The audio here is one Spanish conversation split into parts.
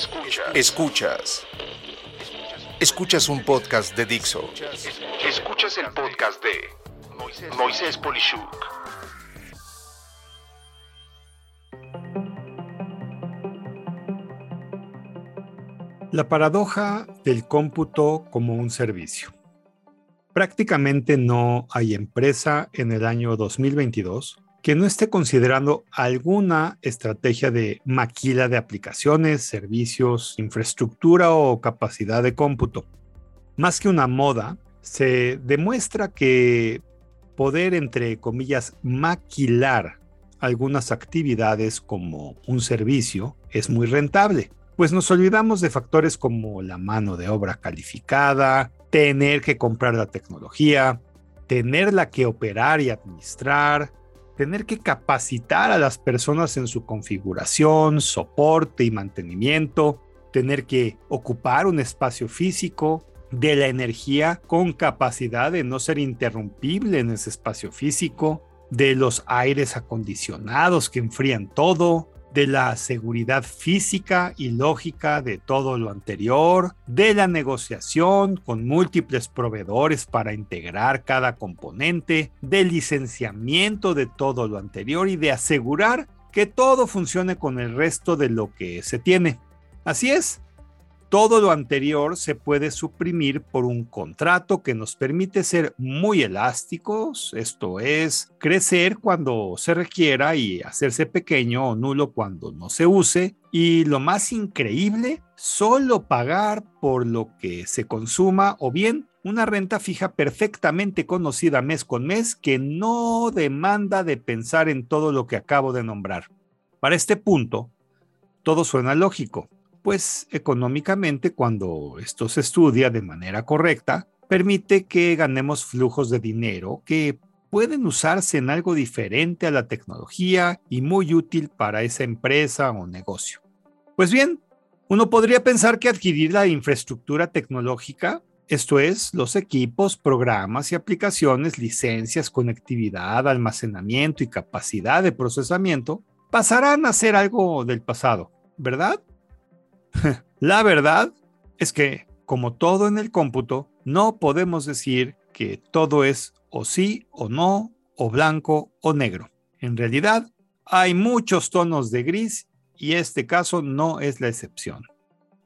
Escuchas. Escuchas. Escuchas un podcast de Dixo. Escuchas el podcast de Moisés Polishuk. La paradoja del cómputo como un servicio. Prácticamente no hay empresa en el año 2022 que no esté considerando alguna estrategia de maquila de aplicaciones, servicios, infraestructura o capacidad de cómputo. Más que una moda, se demuestra que poder, entre comillas, maquilar algunas actividades como un servicio es muy rentable, pues nos olvidamos de factores como la mano de obra calificada, tener que comprar la tecnología, tenerla que operar y administrar, tener que capacitar a las personas en su configuración, soporte y mantenimiento, tener que ocupar un espacio físico, de la energía con capacidad de no ser interrumpible en ese espacio físico, de los aires acondicionados que enfrían todo, de la seguridad física y lógica de todo lo anterior, de la negociación con múltiples proveedores para integrar cada componente, del licenciamiento de todo lo anterior y de asegurar que todo funcione con el resto de lo que se tiene. Así es, todo lo anterior se puede suprimir por un contrato que nos permite ser muy elásticos, esto es, crecer cuando se requiera y hacerse pequeño o nulo cuando no se use. Y lo más increíble, solo pagar por lo que se consuma o bien una renta fija perfectamente conocida mes con mes que no demanda de pensar en todo lo que acabo de nombrar. Para este punto, todo suena lógico pues económicamente cuando esto se estudia de manera correcta, permite que ganemos flujos de dinero que pueden usarse en algo diferente a la tecnología y muy útil para esa empresa o negocio. Pues bien, uno podría pensar que adquirir la infraestructura tecnológica, esto es, los equipos, programas y aplicaciones, licencias, conectividad, almacenamiento y capacidad de procesamiento, pasarán a ser algo del pasado, ¿verdad? La verdad es que, como todo en el cómputo, no podemos decir que todo es o sí o no, o blanco o negro. En realidad, hay muchos tonos de gris y este caso no es la excepción.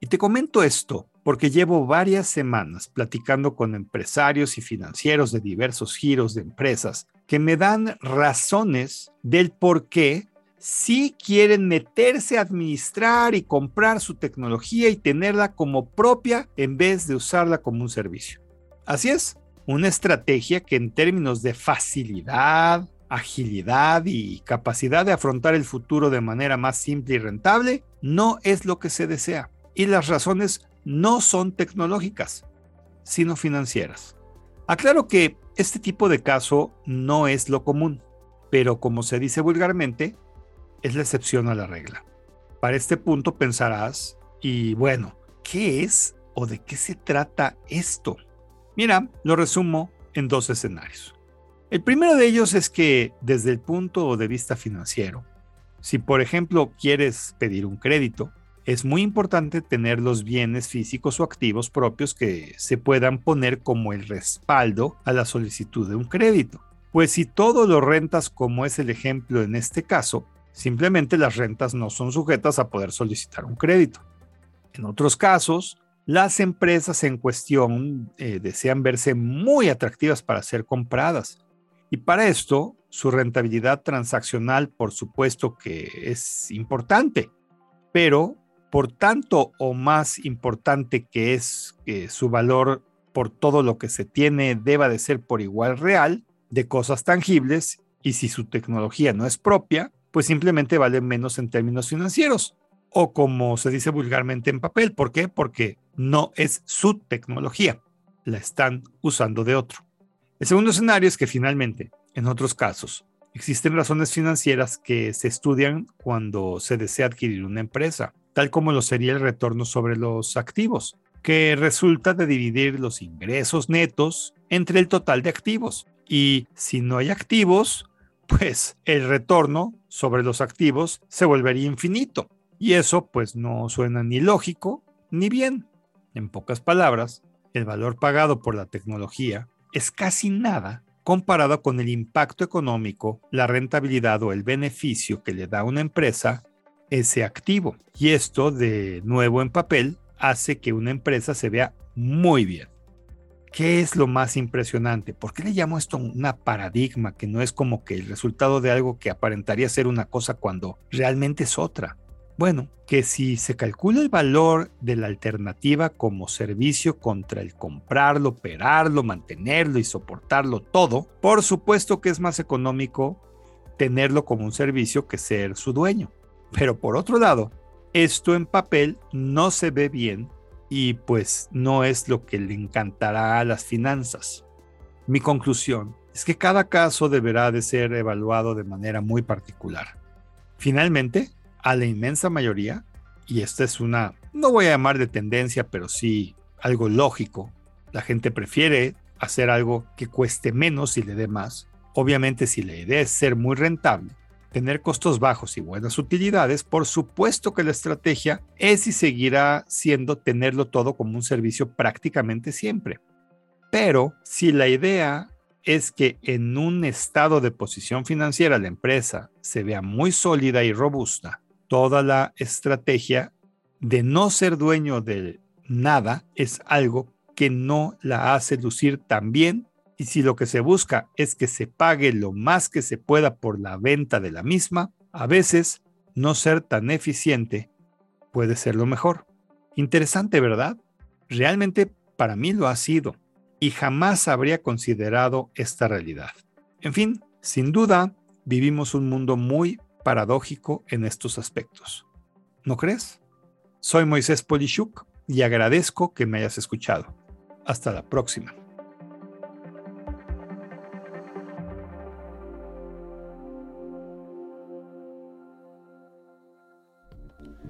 Y te comento esto porque llevo varias semanas platicando con empresarios y financieros de diversos giros de empresas que me dan razones del por qué si quieren meterse a administrar y comprar su tecnología y tenerla como propia en vez de usarla como un servicio. Así es, una estrategia que en términos de facilidad, agilidad y capacidad de afrontar el futuro de manera más simple y rentable no es lo que se desea. Y las razones no son tecnológicas, sino financieras. Aclaro que este tipo de caso no es lo común, pero como se dice vulgarmente, es la excepción a la regla. Para este punto pensarás, y bueno, ¿qué es o de qué se trata esto? Mira, lo resumo en dos escenarios. El primero de ellos es que desde el punto de vista financiero, si por ejemplo quieres pedir un crédito, es muy importante tener los bienes físicos o activos propios que se puedan poner como el respaldo a la solicitud de un crédito. Pues si todo lo rentas como es el ejemplo en este caso, Simplemente las rentas no son sujetas a poder solicitar un crédito. En otros casos, las empresas en cuestión eh, desean verse muy atractivas para ser compradas. Y para esto, su rentabilidad transaccional, por supuesto que es importante, pero por tanto o más importante que es que su valor por todo lo que se tiene deba de ser por igual real, de cosas tangibles, y si su tecnología no es propia, pues simplemente vale menos en términos financieros. O como se dice vulgarmente en papel. ¿Por qué? Porque no es su tecnología. La están usando de otro. El segundo escenario es que finalmente, en otros casos, existen razones financieras que se estudian cuando se desea adquirir una empresa, tal como lo sería el retorno sobre los activos, que resulta de dividir los ingresos netos entre el total de activos. Y si no hay activos, pues el retorno sobre los activos se volvería infinito. Y eso pues no suena ni lógico ni bien. En pocas palabras, el valor pagado por la tecnología es casi nada comparado con el impacto económico, la rentabilidad o el beneficio que le da a una empresa ese activo. Y esto, de nuevo en papel, hace que una empresa se vea muy bien. ¿Qué es lo más impresionante? ¿Por qué le llamo esto una paradigma que no es como que el resultado de algo que aparentaría ser una cosa cuando realmente es otra? Bueno, que si se calcula el valor de la alternativa como servicio contra el comprarlo, operarlo, mantenerlo y soportarlo todo, por supuesto que es más económico tenerlo como un servicio que ser su dueño. Pero por otro lado, esto en papel no se ve bien y pues no es lo que le encantará a las finanzas. Mi conclusión es que cada caso deberá de ser evaluado de manera muy particular. Finalmente, a la inmensa mayoría, y esta es una, no voy a llamar de tendencia, pero sí algo lógico, la gente prefiere hacer algo que cueste menos y le dé más. Obviamente si la idea es ser muy rentable, tener costos bajos y buenas utilidades, por supuesto que la estrategia es y seguirá siendo tenerlo todo como un servicio prácticamente siempre. Pero si la idea es que en un estado de posición financiera la empresa se vea muy sólida y robusta, toda la estrategia de no ser dueño de nada es algo que no la hace lucir tan bien y si lo que se busca es que se pague lo más que se pueda por la venta de la misma, a veces no ser tan eficiente puede ser lo mejor. Interesante, ¿verdad? Realmente para mí lo ha sido y jamás habría considerado esta realidad. En fin, sin duda, vivimos un mundo muy paradójico en estos aspectos. ¿No crees? Soy Moisés Polishuk y agradezco que me hayas escuchado. Hasta la próxima.